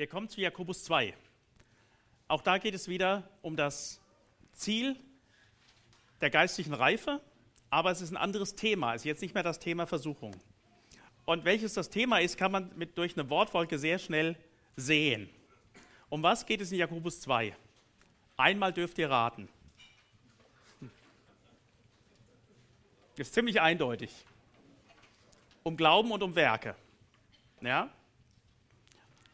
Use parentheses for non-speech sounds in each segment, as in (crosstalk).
Wir kommen zu Jakobus 2. Auch da geht es wieder um das Ziel der geistlichen Reife, aber es ist ein anderes Thema. Es ist jetzt nicht mehr das Thema Versuchung. Und welches das Thema ist, kann man mit, durch eine Wortwolke sehr schnell sehen. Um was geht es in Jakobus 2? Einmal dürft ihr raten. Ist ziemlich eindeutig. Um Glauben und um Werke. Ja?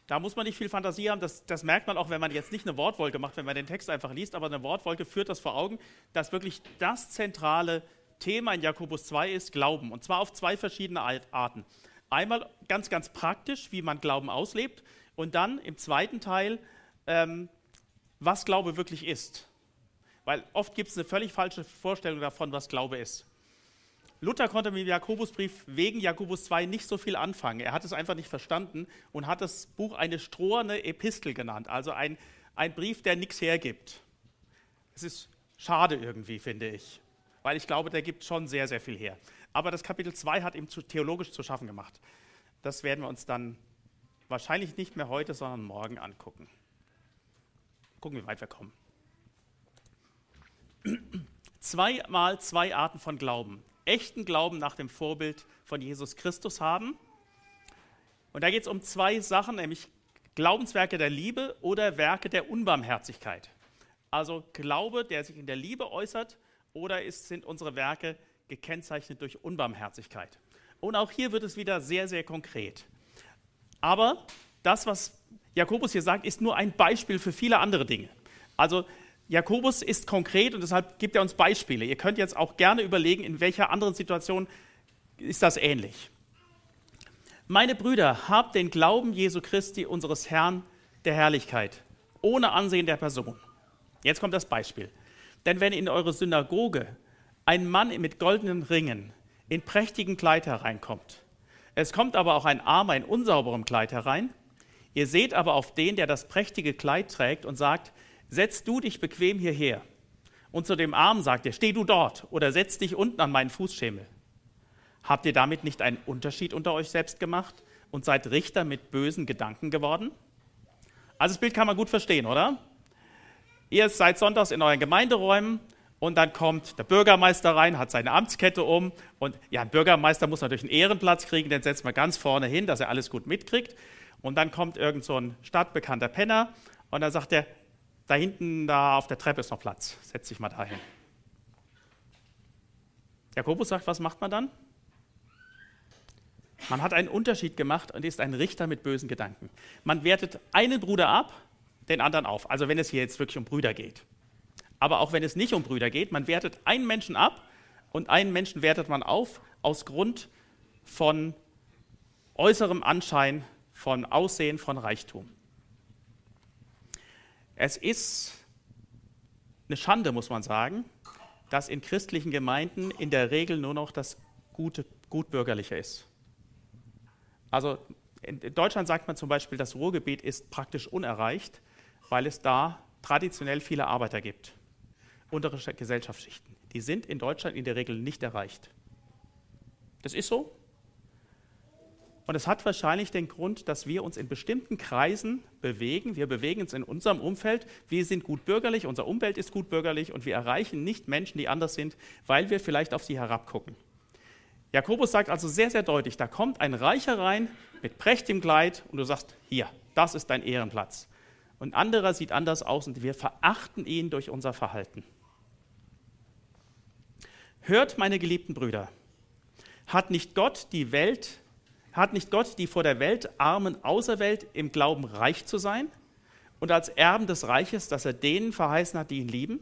Da muss man nicht viel Fantasie haben, das, das, merkt man auch, wenn man jetzt nicht eine Wortwolke macht, wenn man den Text einfach liest, aber eine Wortwolke führt das vor Augen, dass wirklich das zentrale Thema in Jakobus 2 ist Glauben. Und zwar auf zwei verschiedene Arten. Einmal ganz, ganz praktisch, wie man Glauben auslebt. Und dann im zweiten Teil, ähm, was Glaube wirklich ist. Weil oft gibt es eine völlig falsche Vorstellung davon, was Glaube ist. Luther konnte mit dem Jakobusbrief wegen Jakobus 2 nicht so viel anfangen. Er hat es einfach nicht verstanden und hat das Buch eine stroherne Epistel genannt, also ein, ein Brief, der nichts hergibt. Es ist schade irgendwie, finde ich, weil ich glaube, der gibt schon sehr, sehr viel her. Aber das Kapitel 2 hat ihm zu, theologisch zu schaffen gemacht. Das werden wir uns dann wahrscheinlich nicht mehr heute, sondern morgen angucken. Gucken, wie weit wir kommen. (clears throat) Zweimal zwei Arten von Glauben echten Glauben nach dem Vorbild von Jesus Christus haben. Und da geht es um zwei Sachen, nämlich Glaubenswerke der Liebe oder Werke der Unbarmherzigkeit. Also Glaube, der sich in der Liebe äußert, oder ist, sind unsere Werke gekennzeichnet durch Unbarmherzigkeit. Und auch hier wird es wieder sehr, sehr konkret. Aber das, was Jakobus hier sagt, ist nur ein Beispiel für viele andere Dinge. Also Jakobus ist konkret und deshalb gibt er uns Beispiele. Ihr könnt jetzt auch gerne überlegen, in welcher anderen Situation ist das ähnlich. Meine Brüder, habt den Glauben Jesu Christi, unseres Herrn der Herrlichkeit, ohne Ansehen der Person. Jetzt kommt das Beispiel. Denn wenn in eure Synagoge ein Mann mit goldenen Ringen in prächtigem Kleid hereinkommt, es kommt aber auch ein Armer in unsauberem Kleid herein, ihr seht aber auf den, der das prächtige Kleid trägt und sagt, setz du dich bequem hierher. Und zu dem Armen sagt er, steh du dort oder setz dich unten an meinen Fußschemel. Habt ihr damit nicht einen Unterschied unter euch selbst gemacht und seid Richter mit bösen Gedanken geworden? Also das Bild kann man gut verstehen, oder? Ihr seid sonntags in euren Gemeinderäumen und dann kommt der Bürgermeister rein, hat seine Amtskette um und ja, ein Bürgermeister muss natürlich einen Ehrenplatz kriegen, den setzt man ganz vorne hin, dass er alles gut mitkriegt. Und dann kommt irgend so ein stadtbekannter Penner und dann sagt er, da hinten, da auf der Treppe ist noch Platz. Setz dich mal dahin. Jakobus sagt, was macht man dann? Man hat einen Unterschied gemacht und ist ein Richter mit bösen Gedanken. Man wertet einen Bruder ab, den anderen auf. Also wenn es hier jetzt wirklich um Brüder geht. Aber auch wenn es nicht um Brüder geht, man wertet einen Menschen ab und einen Menschen wertet man auf aus Grund von äußerem Anschein, von Aussehen, von Reichtum. Es ist eine Schande, muss man sagen, dass in christlichen Gemeinden in der Regel nur noch das Gute, Gutbürgerliche ist. Also in Deutschland sagt man zum Beispiel, das Ruhrgebiet ist praktisch unerreicht, weil es da traditionell viele Arbeiter gibt, untere Gesellschaftsschichten. Die sind in Deutschland in der Regel nicht erreicht. Das ist so. Und es hat wahrscheinlich den Grund, dass wir uns in bestimmten Kreisen bewegen. Wir bewegen uns in unserem Umfeld. Wir sind gut bürgerlich, unser Umfeld ist gut bürgerlich und wir erreichen nicht Menschen, die anders sind, weil wir vielleicht auf sie herabgucken. Jakobus sagt also sehr, sehr deutlich, da kommt ein Reicher rein mit prächtigem Kleid und du sagst, hier, das ist dein Ehrenplatz. Und anderer sieht anders aus und wir verachten ihn durch unser Verhalten. Hört, meine geliebten Brüder, hat nicht Gott die Welt hat nicht Gott die vor der Welt Armen auserwählt, im Glauben reich zu sein und als Erben des Reiches, dass er denen verheißen hat, die ihn lieben?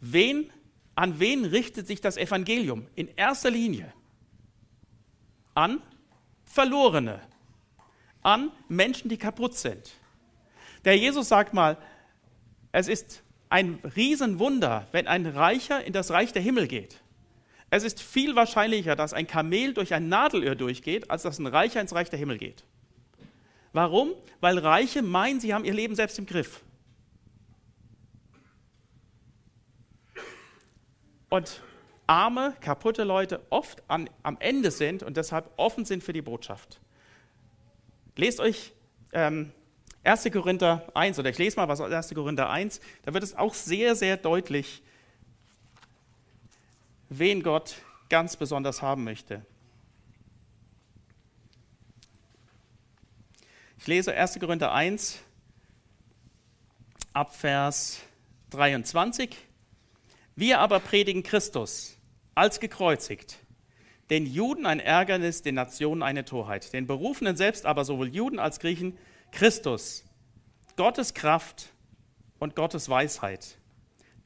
Wen, an wen richtet sich das Evangelium? In erster Linie an Verlorene, an Menschen, die kaputt sind. Der Jesus sagt mal, es ist ein Riesenwunder, wenn ein Reicher in das Reich der Himmel geht. Es ist viel wahrscheinlicher, dass ein Kamel durch ein Nadelöhr durchgeht, als dass ein Reicher ins Reich der Himmel geht. Warum? Weil Reiche meinen, sie haben ihr Leben selbst im Griff. Und arme, kaputte Leute oft an, am Ende sind und deshalb offen sind für die Botschaft. Lest euch ähm, 1. Korinther 1 oder ich lese mal was aus 1. Korinther 1. Da wird es auch sehr, sehr deutlich, wen Gott ganz besonders haben möchte. Ich lese 1. Korinther 1 ab Vers 23. Wir aber predigen Christus als gekreuzigt, den Juden ein Ärgernis, den Nationen eine Torheit, den Berufenen selbst aber sowohl Juden als Griechen Christus, Gottes Kraft und Gottes Weisheit.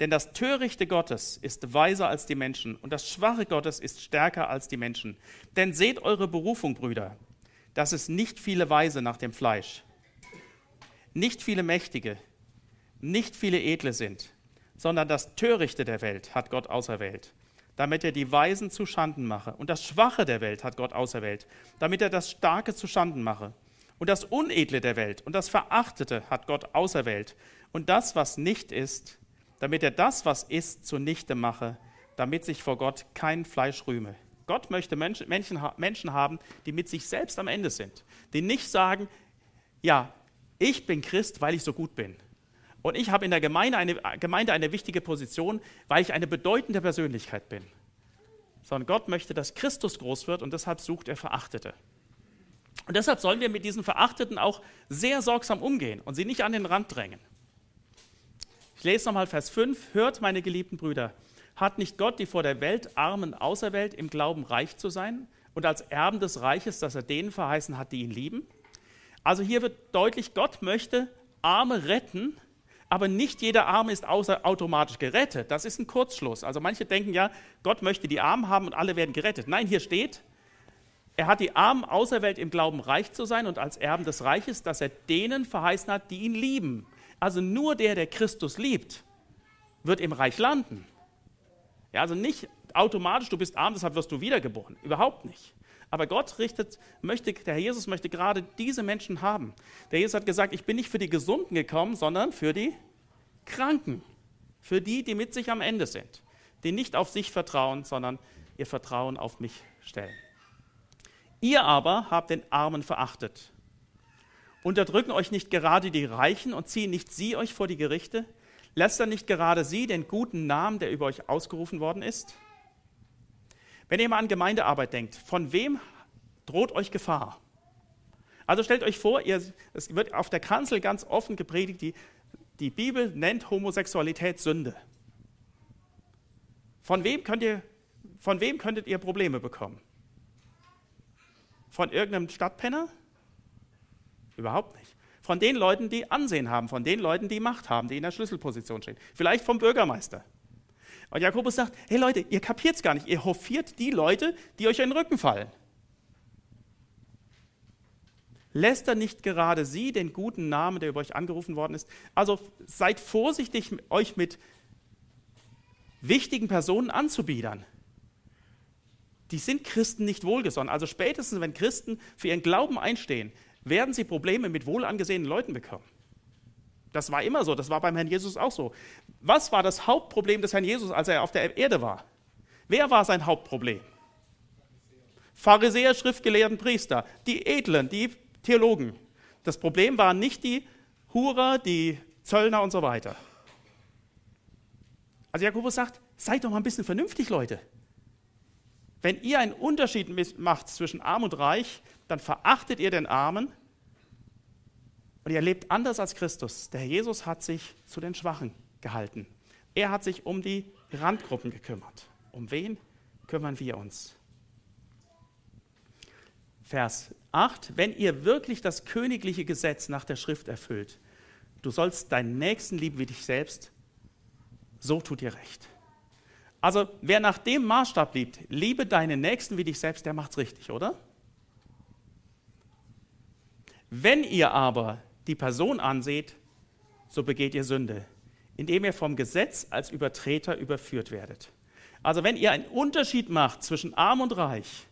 Denn das Törichte Gottes ist weiser als die Menschen und das Schwache Gottes ist stärker als die Menschen. Denn seht eure Berufung, Brüder, dass es nicht viele Weise nach dem Fleisch, nicht viele Mächtige, nicht viele Edle sind, sondern das Törichte der Welt hat Gott auserwählt, damit er die Weisen zu Schanden mache. Und das Schwache der Welt hat Gott auserwählt, damit er das Starke zu Schanden mache. Und das Unedle der Welt und das Verachtete hat Gott auserwählt. Und das, was nicht ist, damit er das, was ist, zunichte mache, damit sich vor Gott kein Fleisch rühme. Gott möchte Menschen, Menschen haben, die mit sich selbst am Ende sind, die nicht sagen, ja, ich bin Christ, weil ich so gut bin. Und ich habe in der Gemeinde eine, Gemeinde eine wichtige Position, weil ich eine bedeutende Persönlichkeit bin. Sondern Gott möchte, dass Christus groß wird und deshalb sucht er Verachtete. Und deshalb sollen wir mit diesen Verachteten auch sehr sorgsam umgehen und sie nicht an den Rand drängen. Ich lese nochmal Vers 5. Hört, meine geliebten Brüder, hat nicht Gott die vor der Welt Armen auserwählt, im Glauben reich zu sein und als Erben des Reiches, das er denen verheißen hat, die ihn lieben? Also hier wird deutlich, Gott möchte Arme retten, aber nicht jeder Arme ist automatisch gerettet. Das ist ein Kurzschluss. Also manche denken ja, Gott möchte die Armen haben und alle werden gerettet. Nein, hier steht, er hat die Armen auserwählt, im Glauben reich zu sein und als Erben des Reiches, dass er denen verheißen hat, die ihn lieben. Also nur der, der Christus liebt, wird im Reich landen. Ja, also nicht automatisch, du bist arm, deshalb wirst du wiedergeboren. Überhaupt nicht. Aber Gott richtet, möchte, der Herr Jesus möchte gerade diese Menschen haben. Der Jesus hat gesagt, ich bin nicht für die Gesunden gekommen, sondern für die Kranken. Für die, die mit sich am Ende sind. Die nicht auf sich vertrauen, sondern ihr Vertrauen auf mich stellen. Ihr aber habt den Armen verachtet. Unterdrücken euch nicht gerade die Reichen und ziehen nicht sie euch vor die Gerichte? Lässt dann nicht gerade sie den guten Namen, der über euch ausgerufen worden ist? Wenn ihr mal an Gemeindearbeit denkt, von wem droht euch Gefahr? Also stellt euch vor, ihr, es wird auf der Kanzel ganz offen gepredigt, die, die Bibel nennt Homosexualität Sünde. Von wem, könnt ihr, von wem könntet ihr Probleme bekommen? Von irgendeinem Stadtpenner? Überhaupt nicht von den Leuten, die Ansehen haben, von den Leuten, die Macht haben, die in der Schlüsselposition stehen. Vielleicht vom Bürgermeister. Und Jakobus sagt, hey Leute, ihr kapiert es gar nicht, ihr hofiert die Leute, die euch in den Rücken fallen. Lässt er nicht gerade sie den guten Namen, der über euch angerufen worden ist? Also seid vorsichtig, euch mit wichtigen Personen anzubiedern. Die sind Christen nicht wohlgesonnen. Also spätestens, wenn Christen für ihren Glauben einstehen, werden sie Probleme mit wohlangesehenen Leuten bekommen. Das war immer so, das war beim Herrn Jesus auch so. Was war das Hauptproblem des Herrn Jesus, als er auf der Erde war? Wer war sein Hauptproblem? Pharisäer, Schriftgelehrten, Priester, die Edlen, die Theologen. Das Problem waren nicht die Hurer, die Zöllner und so weiter. Also Jakobus sagt, seid doch mal ein bisschen vernünftig, Leute. Wenn ihr einen Unterschied macht zwischen arm und reich, dann verachtet ihr den Armen und ihr lebt anders als Christus. Der Herr Jesus hat sich zu den Schwachen gehalten. Er hat sich um die Randgruppen gekümmert. Um wen kümmern wir uns? Vers 8. Wenn ihr wirklich das königliche Gesetz nach der Schrift erfüllt, du sollst deinen Nächsten lieben wie dich selbst, so tut ihr recht. Also wer nach dem Maßstab liebt, liebe deinen Nächsten wie dich selbst, der macht's richtig, oder? Wenn ihr aber die Person anseht, so begeht ihr Sünde, indem ihr vom Gesetz als Übertreter überführt werdet. Also wenn ihr einen Unterschied macht zwischen arm und reich,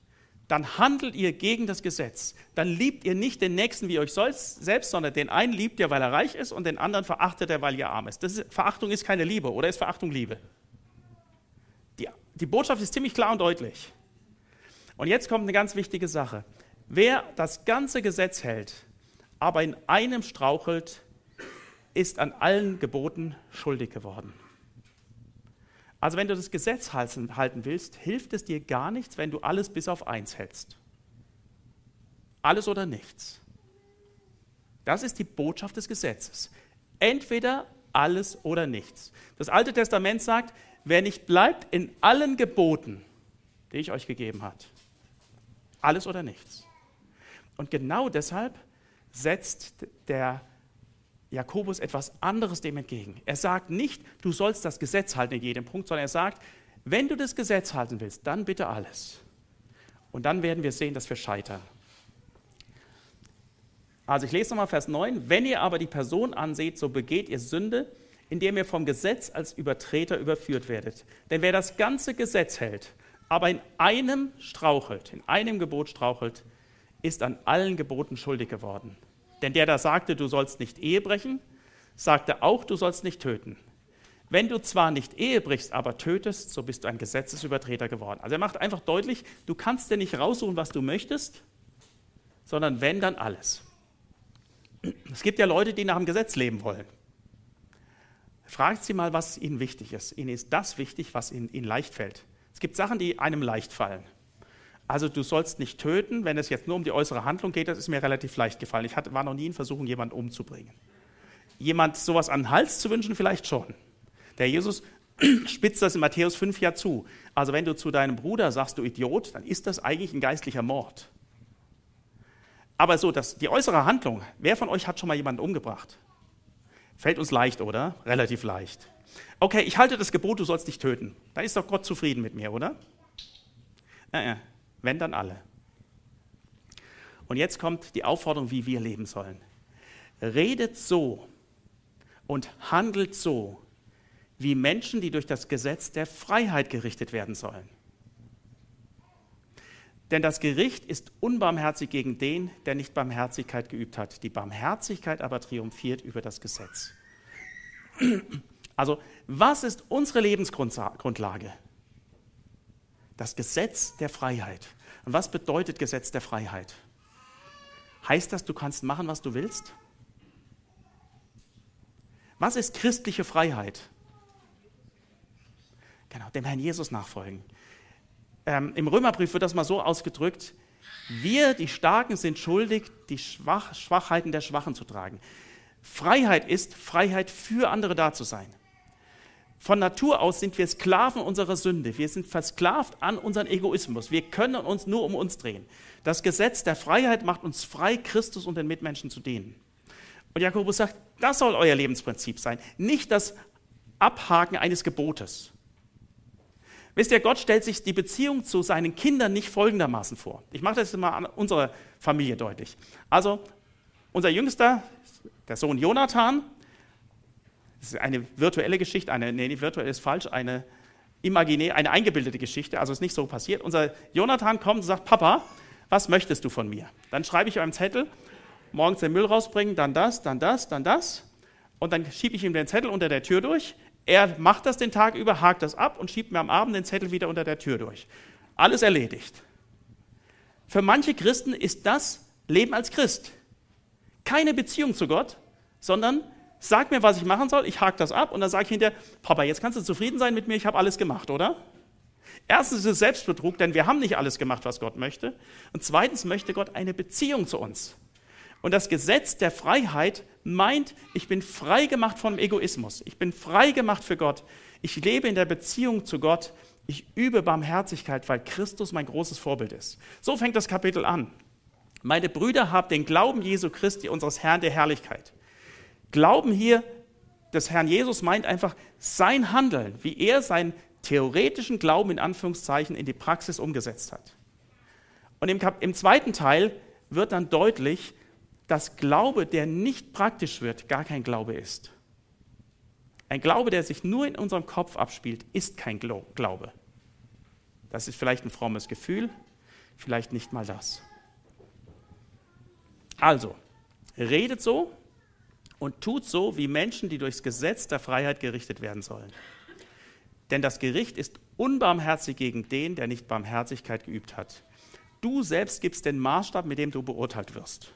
dann handelt ihr gegen das Gesetz. Dann liebt ihr nicht den Nächsten wie euch selbst, sondern den einen liebt ihr, weil er reich ist und den anderen verachtet er, weil ihr arm ist. ist Verachtung ist keine Liebe, oder ist Verachtung Liebe? Die, die Botschaft ist ziemlich klar und deutlich. Und jetzt kommt eine ganz wichtige Sache. Wer das ganze Gesetz hält, aber in einem strauchelt, ist an allen Geboten schuldig geworden. Also wenn du das Gesetz halten willst, hilft es dir gar nichts, wenn du alles bis auf eins hältst. Alles oder nichts. Das ist die Botschaft des Gesetzes. Entweder alles oder nichts. Das Alte Testament sagt, wer nicht bleibt in allen Geboten, die ich euch gegeben habe, alles oder nichts. Und genau deshalb setzt der Jakobus etwas anderes dem entgegen. Er sagt nicht, du sollst das Gesetz halten in jedem Punkt, sondern er sagt, wenn du das Gesetz halten willst, dann bitte alles. Und dann werden wir sehen, dass wir scheitern. Also ich lese nochmal Vers 9. Wenn ihr aber die Person anseht, so begeht ihr Sünde, indem ihr vom Gesetz als Übertreter überführt werdet. Denn wer das ganze Gesetz hält, aber in einem strauchelt, in einem Gebot strauchelt, ist an allen Geboten schuldig geworden. Denn der da sagte, du sollst nicht Ehe brechen, sagte auch, du sollst nicht töten. Wenn du zwar nicht Ehe brichst, aber tötest, so bist du ein Gesetzesübertreter geworden. Also er macht einfach deutlich, du kannst dir nicht raussuchen, was du möchtest, sondern wenn, dann alles. Es gibt ja Leute, die nach dem Gesetz leben wollen. Fragt sie mal, was ihnen wichtig ist. Ihnen ist das wichtig, was ihnen, ihnen leicht fällt. Es gibt Sachen, die einem leicht fallen. Also du sollst nicht töten, wenn es jetzt nur um die äußere Handlung geht, das ist mir relativ leicht gefallen. Ich hatte, war noch nie in Versuchung, jemanden umzubringen. Jemand sowas an den Hals zu wünschen, vielleicht schon. Der Jesus (clears throat) spitzt das in Matthäus 5 ja zu. Also wenn du zu deinem Bruder sagst, du Idiot, dann ist das eigentlich ein geistlicher Mord. Aber so, dass die äußere Handlung, wer von euch hat schon mal jemanden umgebracht? Fällt uns leicht, oder? Relativ leicht. Okay, ich halte das Gebot, du sollst dich töten. Dann ist doch Gott zufrieden mit mir, oder? Äh, äh. Wenn dann alle. Und jetzt kommt die Aufforderung, wie wir leben sollen. Redet so und handelt so, wie Menschen, die durch das Gesetz der Freiheit gerichtet werden sollen. Denn das Gericht ist unbarmherzig gegen den, der nicht Barmherzigkeit geübt hat. Die Barmherzigkeit aber triumphiert über das Gesetz. Also, was ist unsere Lebensgrundlage? Das Gesetz der Freiheit. Und was bedeutet Gesetz der Freiheit? Heißt das, du kannst machen, was du willst? Was ist christliche Freiheit? Genau, dem Herrn Jesus nachfolgen. Ähm, Im Römerbrief wird das mal so ausgedrückt, wir, die Starken, sind schuldig, die Schwach Schwachheiten der Schwachen zu tragen. Freiheit ist, Freiheit für andere da zu sein. Von Natur aus sind wir Sklaven unserer Sünde. Wir sind versklavt an unseren Egoismus. Wir können uns nur um uns drehen. Das Gesetz der Freiheit macht uns frei, Christus und den Mitmenschen zu dienen. Und Jakobus sagt, das soll euer Lebensprinzip sein, nicht das Abhaken eines Gebotes. Wisst ihr, Gott stellt sich die Beziehung zu seinen Kindern nicht folgendermaßen vor. Ich mache das mal an unserer Familie deutlich. Also, unser Jüngster, der Sohn Jonathan, das ist eine virtuelle Geschichte, eine, nee, virtuell ist falsch, eine imaginär, eine eingebildete Geschichte, also ist nicht so passiert. Unser Jonathan kommt und sagt, Papa, was möchtest du von mir? Dann schreibe ich auf einen Zettel, morgens den Müll rausbringen, dann das, dann das, dann das. Und dann schiebe ich ihm den Zettel unter der Tür durch. Er macht das den Tag über, hakt das ab und schiebt mir am Abend den Zettel wieder unter der Tür durch. Alles erledigt. Für manche Christen ist das Leben als Christ. Keine Beziehung zu Gott, sondern sag mir, was ich machen soll, ich hake das ab und dann sage ich hinterher, Papa, jetzt kannst du zufrieden sein mit mir, ich habe alles gemacht, oder? Erstens ist es Selbstbetrug, denn wir haben nicht alles gemacht, was Gott möchte. Und zweitens möchte Gott eine Beziehung zu uns. Und das Gesetz der Freiheit meint, ich bin frei gemacht vom Egoismus. Ich bin frei gemacht für Gott. Ich lebe in der Beziehung zu Gott. Ich übe Barmherzigkeit, weil Christus mein großes Vorbild ist. So fängt das Kapitel an. Meine Brüder, habt den Glauben Jesu Christi, unseres Herrn der Herrlichkeit. Glauben hier des Herrn Jesus meint einfach sein Handeln, wie er seinen theoretischen Glauben in Anführungszeichen in die Praxis umgesetzt hat. Und im, im zweiten Teil wird dann deutlich, dass Glaube, der nicht praktisch wird, gar kein Glaube ist. Ein Glaube, der sich nur in unserem Kopf abspielt, ist kein Glaube. Das ist vielleicht ein frommes Gefühl, vielleicht nicht mal das. Also, redet so, und tut so wie Menschen, die durchs Gesetz der Freiheit gerichtet werden sollen. Denn das Gericht ist unbarmherzig gegen den, der nicht Barmherzigkeit geübt hat. Du selbst gibst den Maßstab, mit dem du beurteilt wirst.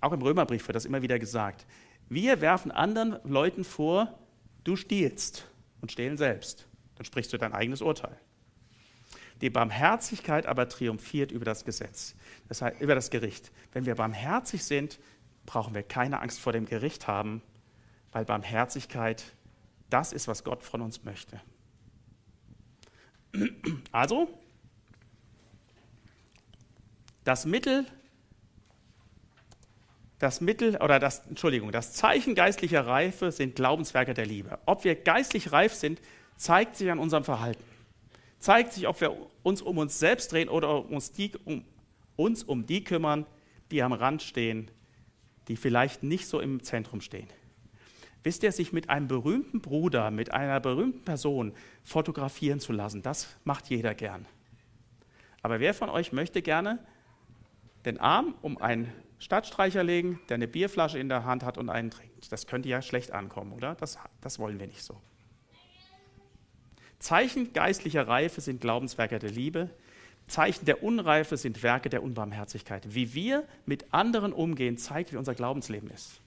Auch im Römerbrief wird das immer wieder gesagt. Wir werfen anderen Leuten vor, du stiehlst und stehlen selbst. Dann sprichst du dein eigenes Urteil. Die Barmherzigkeit aber triumphiert über das Gesetz, das heißt über das Gericht. Wenn wir barmherzig sind, brauchen wir keine Angst vor dem Gericht haben, weil Barmherzigkeit das ist, was Gott von uns möchte. Also, das Mittel, das Mittel oder das, Entschuldigung, das Zeichen geistlicher Reife sind Glaubenswerke der Liebe. Ob wir geistlich reif sind, zeigt sich an unserem Verhalten. Zeigt sich, ob wir uns um uns selbst drehen oder uns, die, um, uns um die kümmern, die am Rand stehen, die vielleicht nicht so im Zentrum stehen. Wisst ihr, sich mit einem berühmten Bruder, mit einer berühmten Person fotografieren zu lassen, das macht jeder gern. Aber wer von euch möchte gerne den Arm um einen Stadtstreicher legen, der eine Bierflasche in der Hand hat und einen trinkt? Das könnte ja schlecht ankommen, oder? Das, das wollen wir nicht so. Zeichen geistlicher Reife sind Glaubenswerke der Liebe. Zeichen der Unreife sind Werke der Unbarmherzigkeit. Wie wir mit anderen umgehen, zeigt, wie unser Glaubensleben ist.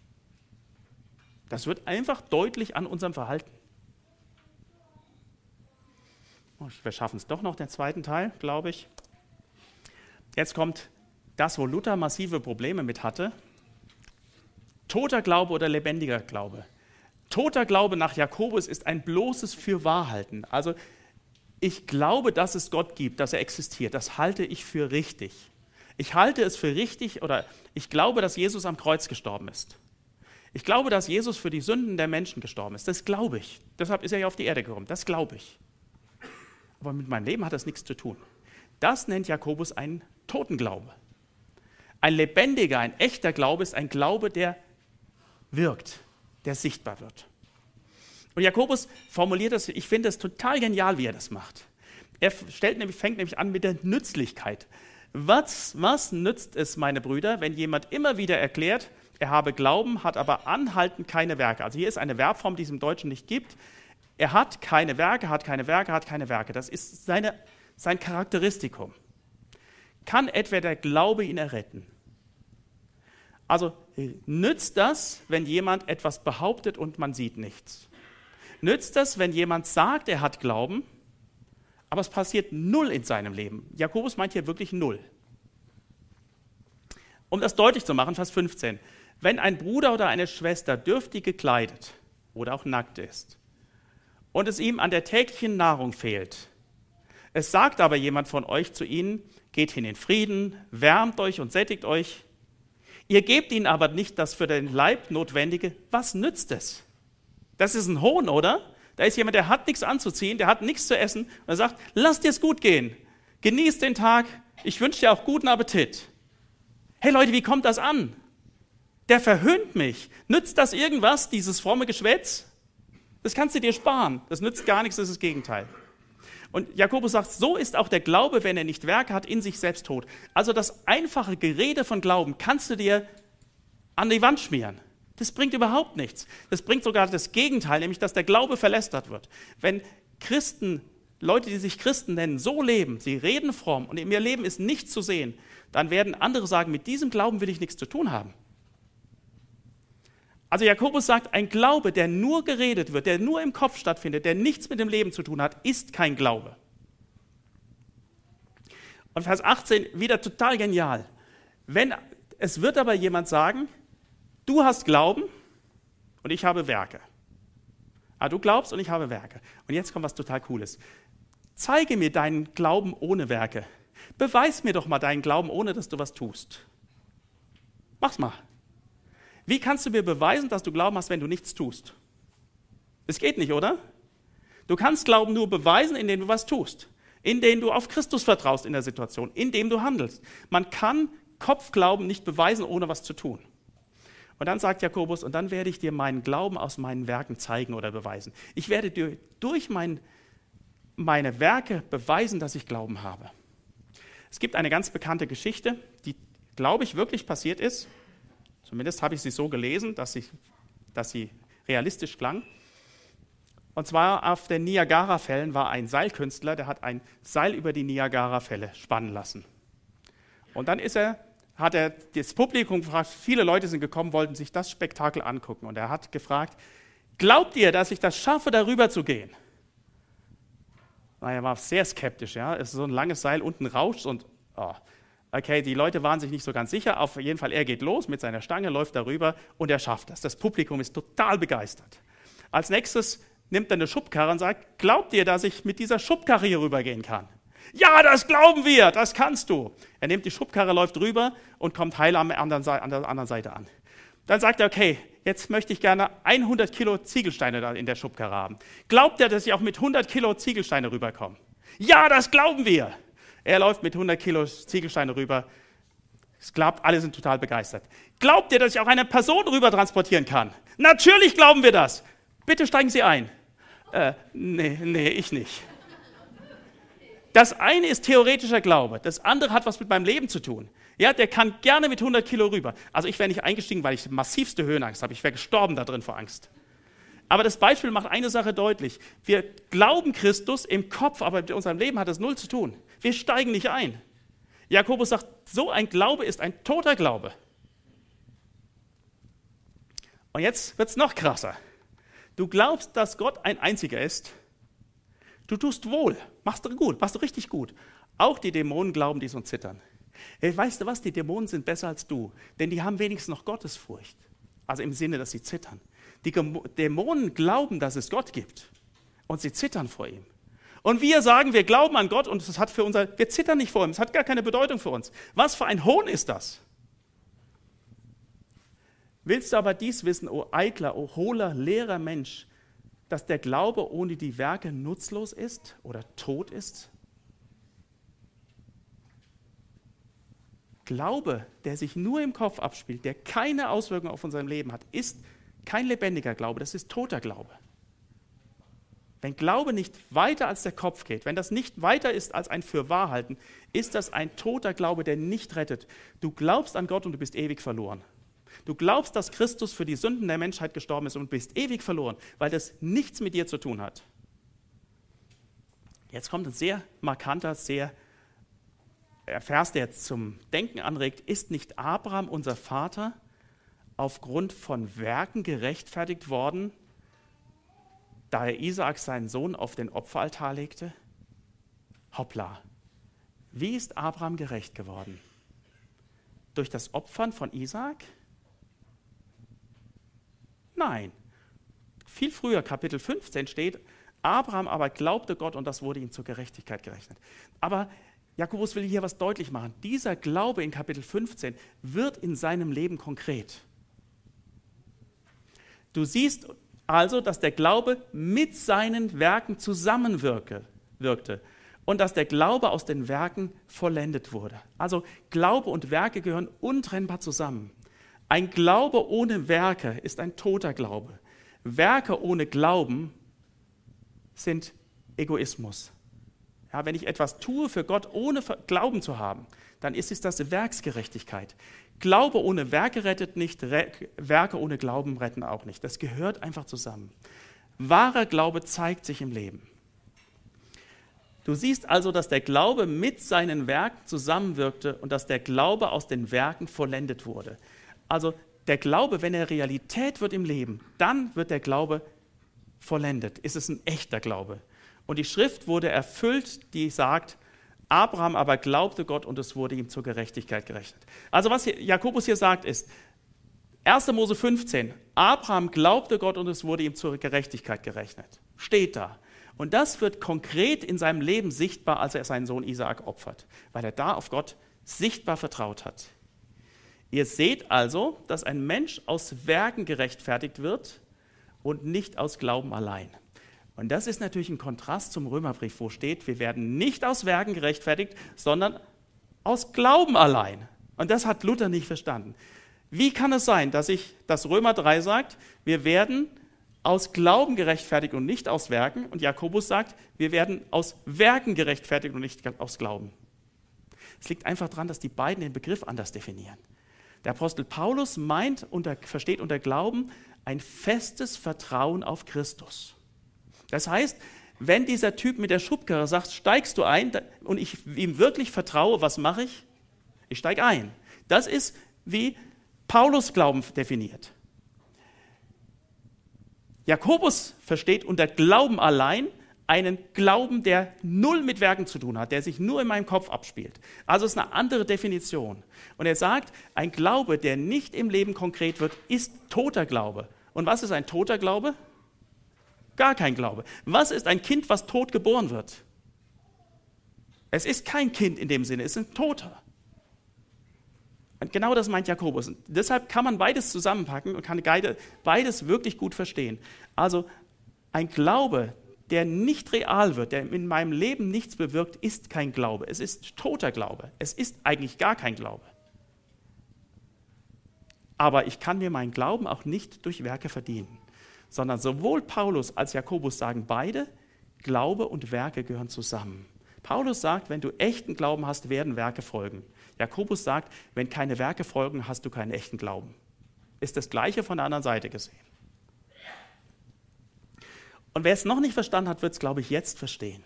Das wird einfach deutlich an unserem Verhalten. Oh, wir schaffen es doch noch, den zweiten Teil, glaube ich. Jetzt kommt das, wo Luther massive Probleme mit hatte. Toter Glaube oder lebendiger Glaube. Toter Glaube nach Jakobus ist ein bloßes Fürwahrhalten. Also ich glaube, dass es Gott gibt, dass er existiert. Das halte ich für richtig. Ich halte es für richtig oder ich glaube, dass Jesus am Kreuz gestorben ist. Ich glaube, dass Jesus für die Sünden der Menschen gestorben ist. Das glaube ich. Deshalb ist er ja auf die Erde gekommen. Das glaube ich. Aber mit meinem Leben hat das nichts zu tun. Das nennt Jakobus einen Totenglaube. Ein lebendiger, ein echter Glaube ist ein Glaube, der wirkt, der sichtbar wird. Und Jakobus formuliert das, ich finde es total genial, wie er das macht. Er stellt nämlich, fängt nämlich an mit der Nützlichkeit. Was, was nützt es, meine Brüder, wenn jemand immer wieder erklärt, er habe Glauben, hat aber anhaltend keine Werke. Also hier ist eine Verbform, die es im Deutschen nicht gibt. Er hat keine Werke, hat keine Werke, hat keine Werke. Das ist seine, sein Charakteristikum. Kann etwa der Glaube ihn erretten? Also nützt das, wenn jemand etwas behauptet und man sieht nichts? Nützt das, wenn jemand sagt, er hat Glauben, aber es passiert null in seinem Leben? Jakobus meint hier wirklich null. Um das deutlich zu machen, Vers 15. Wenn ein Bruder oder eine Schwester dürftig gekleidet oder auch nackt ist und es ihm an der täglichen Nahrung fehlt, es sagt aber jemand von euch zu ihnen, geht hin in Frieden, wärmt euch und sättigt euch, ihr gebt ihnen aber nicht das für den Leib Notwendige, was nützt es? Das ist ein Hohn, oder? Da ist jemand, der hat nichts anzuziehen, der hat nichts zu essen und er sagt, lass dir es gut gehen, genieß den Tag, ich wünsche dir auch guten Appetit. Hey Leute, wie kommt das an? Der verhöhnt mich. Nützt das irgendwas, dieses fromme Geschwätz? Das kannst du dir sparen. Das nützt gar nichts, das ist das Gegenteil. Und Jakobus sagt, so ist auch der Glaube, wenn er nicht Werke hat, in sich selbst tot. Also das einfache Gerede von Glauben kannst du dir an die Wand schmieren. Das bringt überhaupt nichts. Das bringt sogar das Gegenteil, nämlich dass der Glaube verlästert wird. Wenn Christen, Leute, die sich Christen nennen, so leben, sie reden fromm und in ihr Leben ist nichts zu sehen, dann werden andere sagen, mit diesem Glauben will ich nichts zu tun haben. Also Jakobus sagt, ein Glaube, der nur geredet wird, der nur im Kopf stattfindet, der nichts mit dem Leben zu tun hat, ist kein Glaube. Und Vers 18 wieder total genial. Wenn, es wird aber jemand sagen, du hast Glauben und ich habe Werke. Ah, du glaubst und ich habe Werke. Und jetzt kommt was total Cooles. Zeige mir deinen Glauben ohne Werke. Beweis mir doch mal deinen Glauben, ohne dass du was tust. Mach's mal. Wie kannst du mir beweisen, dass du Glauben hast, wenn du nichts tust? Es geht nicht, oder? Du kannst Glauben nur beweisen, indem du was tust, indem du auf Christus vertraust in der Situation, indem du handelst. Man kann Kopfglauben nicht beweisen, ohne was zu tun. Und dann sagt Jakobus, und dann werde ich dir meinen Glauben aus meinen Werken zeigen oder beweisen. Ich werde dir durch mein, meine Werke beweisen, dass ich Glauben habe. Es gibt eine ganz bekannte Geschichte, die, glaube ich, wirklich passiert ist. Zumindest habe ich sie so gelesen, dass sie, dass sie realistisch klang. Und zwar auf den Niagara-Fällen war ein Seilkünstler, der hat ein Seil über die Niagara-Fälle spannen lassen. Und dann ist er hat er das Publikum gefragt, viele Leute sind gekommen, wollten sich das Spektakel angucken. Und er hat gefragt, glaubt ihr, dass ich das schaffe, darüber zu gehen? Er war sehr skeptisch, ja. Es ist so ein langes Seil, unten rauscht und oh. Okay, die Leute waren sich nicht so ganz sicher. Auf jeden Fall, er geht los mit seiner Stange, läuft darüber und er schafft das. Das Publikum ist total begeistert. Als nächstes nimmt er eine Schubkarre und sagt, glaubt ihr, dass ich mit dieser Schubkarre hier rübergehen kann? Ja, das glauben wir, das kannst du. Er nimmt die Schubkarre, läuft rüber und kommt heil an der anderen Seite an. Dann sagt er, okay, jetzt möchte ich gerne 100 Kilo Ziegelsteine da in der Schubkarre haben. Glaubt er, dass ich auch mit 100 Kilo Ziegelsteine rüberkomme? Ja, das glauben wir. Er läuft mit 100 Kilo Ziegelsteine rüber. Es klappt, alle sind total begeistert. Glaubt ihr, dass ich auch eine Person rüber transportieren kann? Natürlich glauben wir das. Bitte steigen Sie ein. Äh, nee, nee, ich nicht. Das eine ist theoretischer Glaube, das andere hat was mit meinem Leben zu tun. Ja, der kann gerne mit 100 Kilo rüber. Also ich wäre nicht eingestiegen, weil ich massivste Höhenangst habe. Ich wäre gestorben da drin vor Angst. Aber das Beispiel macht eine Sache deutlich. Wir glauben Christus im Kopf, aber mit unserem Leben hat das null zu tun. Wir steigen nicht ein. Jakobus sagt, so ein Glaube ist ein toter Glaube. Und jetzt wird es noch krasser. Du glaubst, dass Gott ein einziger ist. Du tust wohl, machst du gut, machst du richtig gut. Auch die Dämonen glauben dies und zittern. Hey, weißt du was, die Dämonen sind besser als du, denn die haben wenigstens noch Gottesfurcht. Also im Sinne, dass sie zittern. Die Dämonen glauben, dass es Gott gibt und sie zittern vor ihm. Und wir sagen, wir glauben an Gott und es hat für unser, wir zittern nicht vor ihm, es hat gar keine Bedeutung für uns. Was für ein Hohn ist das? Willst du aber dies wissen, o eitler, o hohler, leerer Mensch, dass der Glaube ohne die Werke nutzlos ist oder tot ist? Glaube, der sich nur im Kopf abspielt, der keine Auswirkungen auf unser Leben hat, ist kein lebendiger Glaube, das ist toter Glaube. Wenn Glaube nicht weiter als der Kopf geht, wenn das nicht weiter ist als ein Fürwahrhalten, ist das ein toter Glaube, der nicht rettet. Du glaubst an Gott und du bist ewig verloren. Du glaubst, dass Christus für die Sünden der Menschheit gestorben ist und bist ewig verloren, weil das nichts mit dir zu tun hat. Jetzt kommt ein sehr markanter, sehr Vers, der zum Denken anregt, ist nicht Abraham, unser Vater, aufgrund von Werken gerechtfertigt worden, da er Isaak seinen Sohn auf den Opferaltar legte? Hoppla. Wie ist Abraham gerecht geworden? Durch das Opfern von Isaak? Nein. Viel früher, Kapitel 15 steht, Abraham aber glaubte Gott und das wurde ihm zur Gerechtigkeit gerechnet. Aber Jakobus will hier was deutlich machen. Dieser Glaube in Kapitel 15 wird in seinem Leben konkret. Du siehst also, dass der Glaube mit seinen Werken zusammenwirkte und dass der Glaube aus den Werken vollendet wurde. Also Glaube und Werke gehören untrennbar zusammen. Ein Glaube ohne Werke ist ein toter Glaube. Werke ohne Glauben sind Egoismus. Ja, wenn ich etwas tue für Gott, ohne Glauben zu haben, dann ist es das Werksgerechtigkeit. Glaube ohne Werke rettet nicht, Werke ohne Glauben retten auch nicht. Das gehört einfach zusammen. Wahrer Glaube zeigt sich im Leben. Du siehst also, dass der Glaube mit seinen Werken zusammenwirkte und dass der Glaube aus den Werken vollendet wurde. Also der Glaube, wenn er Realität wird im Leben, dann wird der Glaube vollendet. Ist es ein echter Glaube? Und die Schrift wurde erfüllt, die sagt, Abraham aber glaubte Gott und es wurde ihm zur Gerechtigkeit gerechnet. Also was Jakobus hier sagt ist, 1. Mose 15, Abraham glaubte Gott und es wurde ihm zur Gerechtigkeit gerechnet. Steht da. Und das wird konkret in seinem Leben sichtbar, als er seinen Sohn Isaak opfert, weil er da auf Gott sichtbar vertraut hat. Ihr seht also, dass ein Mensch aus Werken gerechtfertigt wird und nicht aus Glauben allein. Und das ist natürlich ein Kontrast zum Römerbrief, wo steht, wir werden nicht aus Werken gerechtfertigt, sondern aus Glauben allein. Und das hat Luther nicht verstanden. Wie kann es sein, dass ich, dass Römer 3 sagt, wir werden aus Glauben gerechtfertigt und nicht aus Werken? Und Jakobus sagt, wir werden aus Werken gerechtfertigt und nicht aus Glauben. Es liegt einfach daran, dass die beiden den Begriff anders definieren. Der Apostel Paulus meint, unter, versteht unter Glauben ein festes Vertrauen auf Christus. Das heißt, wenn dieser Typ mit der Schubkarre sagt, steigst du ein und ich ihm wirklich vertraue, was mache ich? Ich steige ein. Das ist, wie Paulus Glauben definiert. Jakobus versteht unter Glauben allein einen Glauben, der null mit Werken zu tun hat, der sich nur in meinem Kopf abspielt. Also ist eine andere Definition. Und er sagt, ein Glaube, der nicht im Leben konkret wird, ist toter Glaube. Und was ist ein toter Glaube? Gar kein Glaube. Was ist ein Kind, was tot geboren wird? Es ist kein Kind in dem Sinne, es ist ein Toter. Und genau das meint Jakobus. Und deshalb kann man beides zusammenpacken und kann beides wirklich gut verstehen. Also ein Glaube, der nicht real wird, der in meinem Leben nichts bewirkt, ist kein Glaube. Es ist toter Glaube. Es ist eigentlich gar kein Glaube. Aber ich kann mir meinen Glauben auch nicht durch Werke verdienen, sondern sowohl Paulus als Jakobus sagen beide, Glaube und Werke gehören zusammen. Paulus sagt, wenn du echten Glauben hast, werden Werke folgen. Jakobus sagt, wenn keine Werke folgen, hast du keinen echten Glauben. Ist das Gleiche von der anderen Seite gesehen. Und wer es noch nicht verstanden hat, wird es, glaube ich, jetzt verstehen.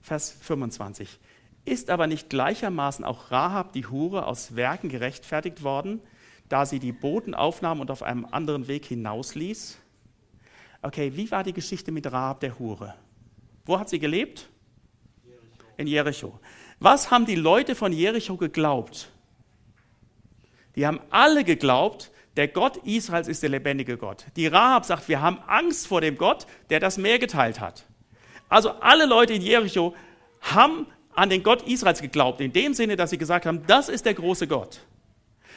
Vers 25. Ist aber nicht gleichermaßen auch Rahab die Hure aus Werken gerechtfertigt worden, da sie die Boten aufnahm und auf einem anderen Weg hinausließ? Okay, wie war die Geschichte mit Rahab der Hure? Wo hat sie gelebt? Jericho. In Jericho. Was haben die Leute von Jericho geglaubt? Die haben alle geglaubt, der Gott Israels ist der lebendige Gott. Die Rahab sagt, wir haben Angst vor dem Gott, der das Meer geteilt hat. Also alle Leute in Jericho haben an den Gott Israels geglaubt, in dem Sinne, dass sie gesagt haben, das ist der große Gott.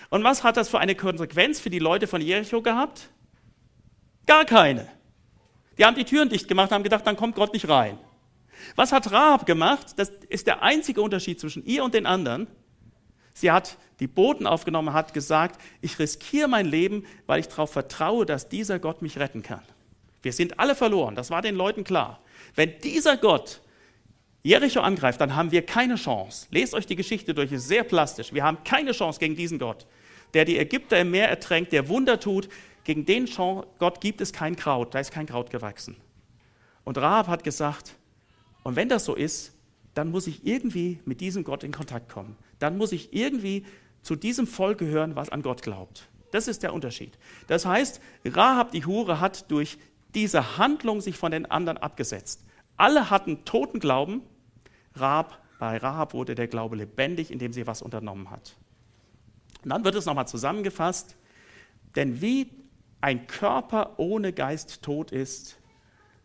Und was hat das für eine Konsequenz für die Leute von Jericho gehabt? Gar keine. Die haben die Türen dicht gemacht haben gedacht, dann kommt Gott nicht rein. Was hat Rahab gemacht? Das ist der einzige Unterschied zwischen ihr und den anderen. Sie hat die Boten aufgenommen, hat gesagt, ich riskiere mein Leben, weil ich darauf vertraue, dass dieser Gott mich retten kann. Wir sind alle verloren, das war den Leuten klar. Wenn dieser Gott Jericho angreift, dann haben wir keine Chance. Lest euch die Geschichte durch, ist sehr plastisch. Wir haben keine Chance gegen diesen Gott, der die Ägypter im Meer ertränkt, der Wunder tut. Gegen den Gott gibt es kein Kraut, da ist kein Kraut gewachsen. Und Rahab hat gesagt, und wenn das so ist, dann muss ich irgendwie mit diesem Gott in Kontakt kommen. Dann muss ich irgendwie zu diesem Volk gehören, was an Gott glaubt. Das ist der Unterschied. Das heißt, Rahab die Hure hat durch diese Handlung sich von den anderen abgesetzt. Alle hatten toten Glauben. Rahab, bei Rahab wurde der Glaube lebendig, indem sie was unternommen hat. Und dann wird es nochmal zusammengefasst. Denn wie ein Körper ohne Geist tot ist,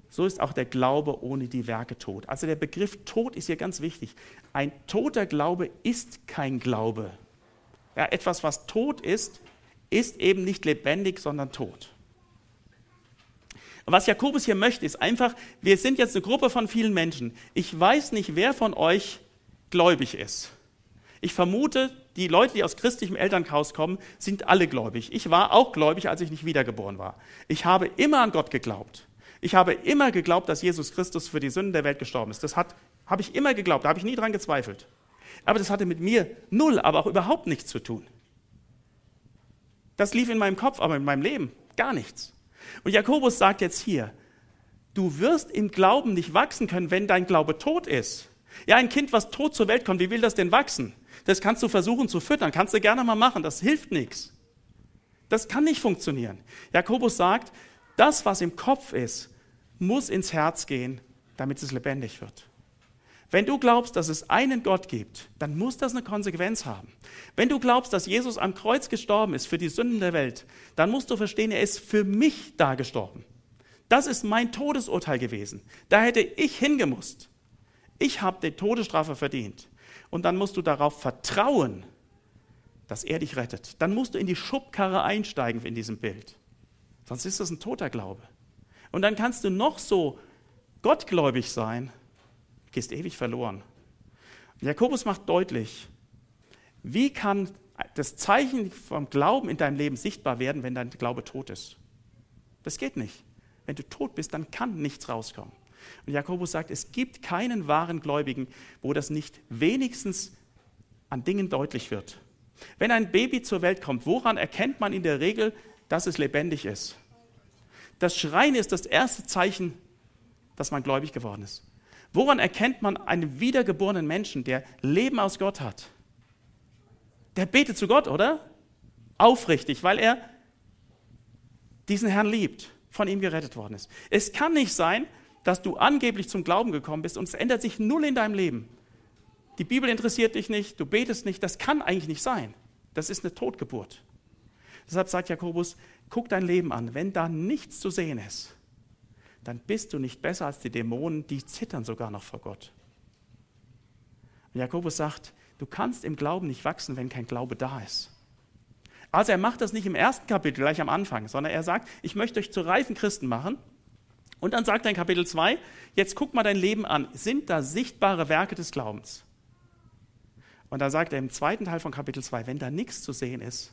so ist auch der Glaube ohne die Werke tot. Also der Begriff tot ist hier ganz wichtig. Ein toter Glaube ist kein Glaube. Ja, etwas, was tot ist, ist eben nicht lebendig, sondern tot. Was Jakobus hier möchte, ist einfach, wir sind jetzt eine Gruppe von vielen Menschen. Ich weiß nicht, wer von euch gläubig ist. Ich vermute, die Leute, die aus christlichem Elternhaus kommen, sind alle gläubig. Ich war auch gläubig, als ich nicht wiedergeboren war. Ich habe immer an Gott geglaubt. Ich habe immer geglaubt, dass Jesus Christus für die Sünden der Welt gestorben ist. Das habe ich immer geglaubt, da habe ich nie dran gezweifelt. Aber das hatte mit mir null, aber auch überhaupt nichts zu tun. Das lief in meinem Kopf, aber in meinem Leben gar nichts. Und Jakobus sagt jetzt hier, du wirst im Glauben nicht wachsen können, wenn dein Glaube tot ist. Ja, ein Kind, was tot zur Welt kommt, wie will das denn wachsen? Das kannst du versuchen zu füttern, kannst du gerne mal machen, das hilft nichts. Das kann nicht funktionieren. Jakobus sagt, das, was im Kopf ist, muss ins Herz gehen, damit es lebendig wird. Wenn du glaubst, dass es einen Gott gibt, dann muss das eine Konsequenz haben. Wenn du glaubst, dass Jesus am Kreuz gestorben ist für die Sünden der Welt, dann musst du verstehen, er ist für mich da gestorben. Das ist mein Todesurteil gewesen. Da hätte ich hingemusst. Ich habe die Todesstrafe verdient. Und dann musst du darauf vertrauen, dass er dich rettet. Dann musst du in die Schubkarre einsteigen in diesem Bild. Sonst ist das ein toter Glaube. Und dann kannst du noch so gottgläubig sein, gehst ewig verloren. Jakobus macht deutlich, wie kann das Zeichen vom Glauben in deinem Leben sichtbar werden, wenn dein Glaube tot ist? Das geht nicht. Wenn du tot bist, dann kann nichts rauskommen. Und Jakobus sagt, es gibt keinen wahren Gläubigen, wo das nicht wenigstens an Dingen deutlich wird. Wenn ein Baby zur Welt kommt, woran erkennt man in der Regel, dass es lebendig ist. Das Schreien ist das erste Zeichen, dass man gläubig geworden ist. Woran erkennt man einen wiedergeborenen Menschen, der Leben aus Gott hat? der betet zu Gott, oder? Aufrichtig, weil er diesen Herrn liebt, von ihm gerettet worden ist. Es kann nicht sein, dass du angeblich zum Glauben gekommen bist und es ändert sich null in deinem Leben. Die Bibel interessiert dich nicht, du betest nicht, das kann eigentlich nicht sein. Das ist eine Totgeburt. Deshalb sagt Jakobus, guck dein Leben an. Wenn da nichts zu sehen ist, dann bist du nicht besser als die Dämonen, die zittern sogar noch vor Gott. Und Jakobus sagt, du kannst im Glauben nicht wachsen, wenn kein Glaube da ist. Also er macht das nicht im ersten Kapitel, gleich am Anfang, sondern er sagt, ich möchte euch zu reifen Christen machen. Und dann sagt er in Kapitel 2, jetzt guck mal dein Leben an. Sind da sichtbare Werke des Glaubens? Und dann sagt er im zweiten Teil von Kapitel 2, wenn da nichts zu sehen ist,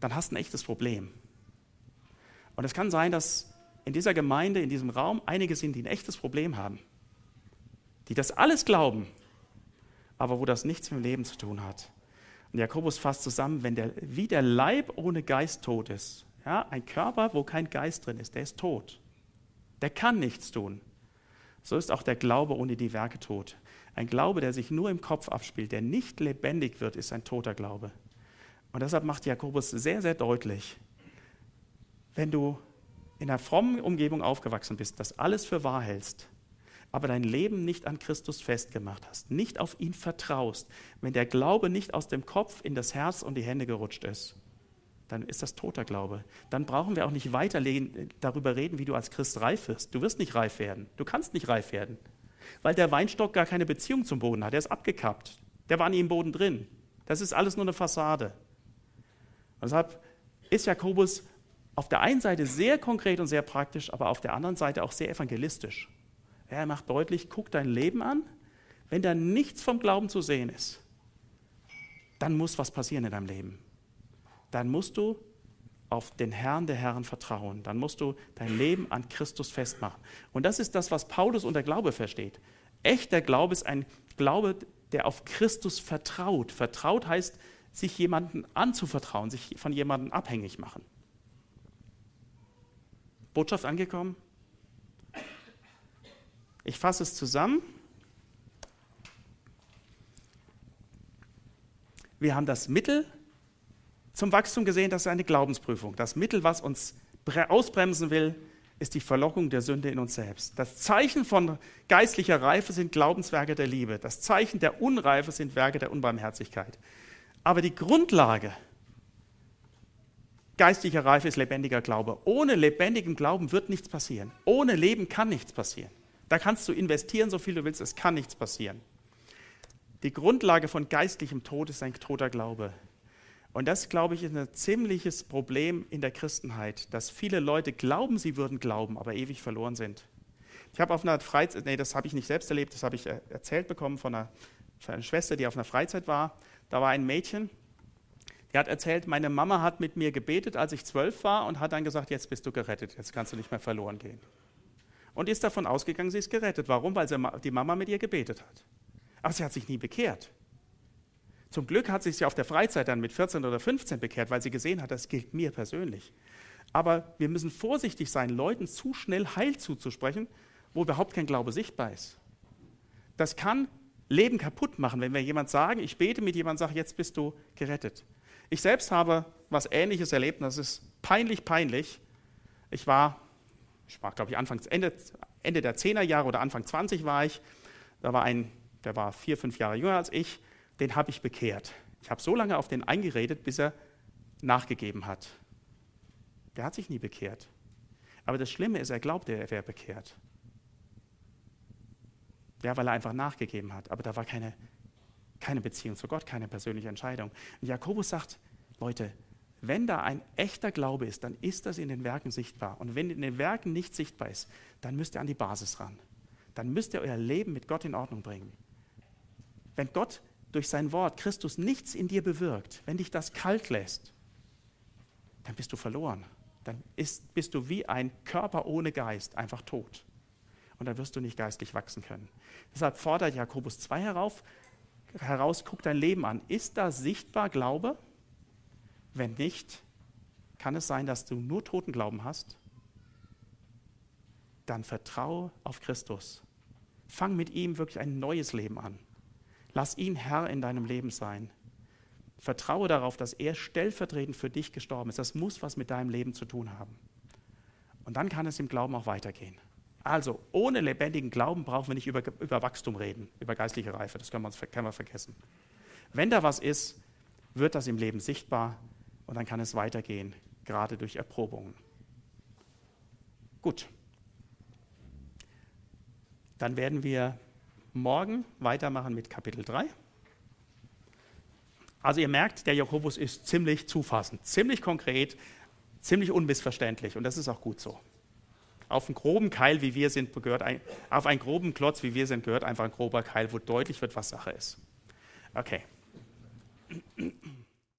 dann hast du ein echtes Problem. Und es kann sein, dass in dieser Gemeinde, in diesem Raum einige sind, die ein echtes Problem haben. Die das alles glauben, aber wo das nichts mit dem Leben zu tun hat. Und Jakobus fasst zusammen, wenn der, wie der Leib ohne Geist tot ist, ja, ein Körper, wo kein Geist drin ist, der ist tot. Der kann nichts tun. So ist auch der Glaube ohne die Werke tot. Ein Glaube, der sich nur im Kopf abspielt, der nicht lebendig wird, ist ein toter Glaube. Und deshalb macht Jakobus sehr, sehr deutlich, wenn du in einer frommen Umgebung aufgewachsen bist, das alles für wahr hältst, aber dein Leben nicht an Christus festgemacht hast, nicht auf ihn vertraust, wenn der Glaube nicht aus dem Kopf in das Herz und die Hände gerutscht ist, dann ist das toter Glaube. Dann brauchen wir auch nicht weiter darüber reden, wie du als Christ reif wirst. Du wirst nicht reif werden. Du kannst nicht reif werden, weil der Weinstock gar keine Beziehung zum Boden hat. Der ist abgekappt. Der war nie im Boden drin. Das ist alles nur eine Fassade. deshalb ist Jakobus auf der einen Seite sehr konkret und sehr praktisch, aber auf der anderen Seite auch sehr evangelistisch. Er macht deutlich, guck dein Leben an. Wenn da nichts vom Glauben zu sehen ist, dann muss was passieren in deinem Leben. Dann musst du auf den Herrn der Herren vertrauen. Dann musst du dein Leben an Christus festmachen. Und das ist das, was Paulus unter Glaube versteht. Echter Glaube ist ein Glaube, der auf Christus vertraut. Vertraut heißt, sich jemandem anzuvertrauen, sich von jemandem abhängig machen. Botschaft angekommen? Ich fasse es zusammen. Wir haben das Mittel zum Wachstum gesehen, das ist eine Glaubensprüfung. Das Mittel, was uns ausbremsen will, ist die Verlockung der Sünde in uns selbst. Das Zeichen von geistlicher Reife sind Glaubenswerke der Liebe. Das Zeichen der Unreife sind Werke der Unbarmherzigkeit. Aber die Grundlage geistlicher Reife ist lebendiger Glaube. Ohne lebendigen Glauben wird nichts passieren. Ohne Leben kann nichts passieren. Da kannst du investieren, so viel du willst, es kann nichts passieren. Die Grundlage von geistlichem Tod ist ein toter Glaube. Und das, glaube ich, ist ein ziemliches Problem in der Christenheit, dass viele Leute glauben, sie würden glauben, aber ewig verloren sind. Ich habe auf einer Freizeit, nee, das habe ich nicht selbst erlebt, das habe ich äh, erzählt bekommen von einer, von einer Schwester, die auf einer Freizeit war. Da war ein Mädchen, die hat erzählt, meine Mama hat mit mir gebetet, als ich zwölf war und hat dann gesagt, jetzt bist du gerettet, jetzt kannst du nicht mehr verloren gehen und ist davon ausgegangen, sie ist gerettet. Warum? Weil die Mama mit ihr gebetet hat. Aber sie hat sich nie bekehrt. Zum Glück hat sie sich auf der Freizeit dann mit 14 oder 15 bekehrt, weil sie gesehen hat, das gilt mir persönlich. Aber wir müssen vorsichtig sein, Leuten zu schnell Heil zuzusprechen, wo überhaupt kein Glaube sichtbar ist. Das kann Leben kaputt machen, wenn wir jemand sagen, ich bete mit jemandem, sage, jetzt bist du gerettet. Ich selbst habe was Ähnliches erlebt, und das ist peinlich, peinlich. Ich war ich war, glaube ich, Anfang, Ende, Ende der 10er Jahre oder Anfang 20 war ich. Da war ein, der war vier, fünf Jahre jünger als ich, den habe ich bekehrt. Ich habe so lange auf den eingeredet, bis er nachgegeben hat. Der hat sich nie bekehrt. Aber das Schlimme ist, er glaubte, er wäre bekehrt. Ja, weil er einfach nachgegeben hat. Aber da war keine, keine Beziehung zu Gott, keine persönliche Entscheidung. Und Jakobus sagt, Leute, wenn da ein echter Glaube ist, dann ist das in den Werken sichtbar. Und wenn in den Werken nicht sichtbar ist, dann müsst ihr an die Basis ran. Dann müsst ihr euer Leben mit Gott in Ordnung bringen. Wenn Gott durch sein Wort Christus nichts in dir bewirkt, wenn dich das kalt lässt, dann bist du verloren. Dann ist, bist du wie ein Körper ohne Geist, einfach tot. Und dann wirst du nicht geistlich wachsen können. Deshalb fordert Jakobus 2 herauf, heraus, guck dein Leben an. Ist da sichtbar Glaube? Wenn nicht, kann es sein, dass du nur Totenglauben hast? Dann vertraue auf Christus. Fang mit ihm wirklich ein neues Leben an. Lass ihn Herr in deinem Leben sein. Vertraue darauf, dass er stellvertretend für dich gestorben ist. Das muss was mit deinem Leben zu tun haben. Und dann kann es im Glauben auch weitergehen. Also, ohne lebendigen Glauben brauchen wir nicht über, über Wachstum reden, über geistliche Reife. Das können wir, können wir vergessen. Wenn da was ist, wird das im Leben sichtbar und dann kann es weitergehen, gerade durch Erprobungen. Gut. Dann werden wir morgen weitermachen mit Kapitel 3. Also ihr merkt, der Jakobus ist ziemlich zufassend, ziemlich konkret, ziemlich unmissverständlich und das ist auch gut so. Auf einen groben Keil, wie wir sind, gehört ein, auf einen groben Klotz, wie wir sind, gehört einfach ein grober Keil, wo deutlich wird, was Sache ist. Okay.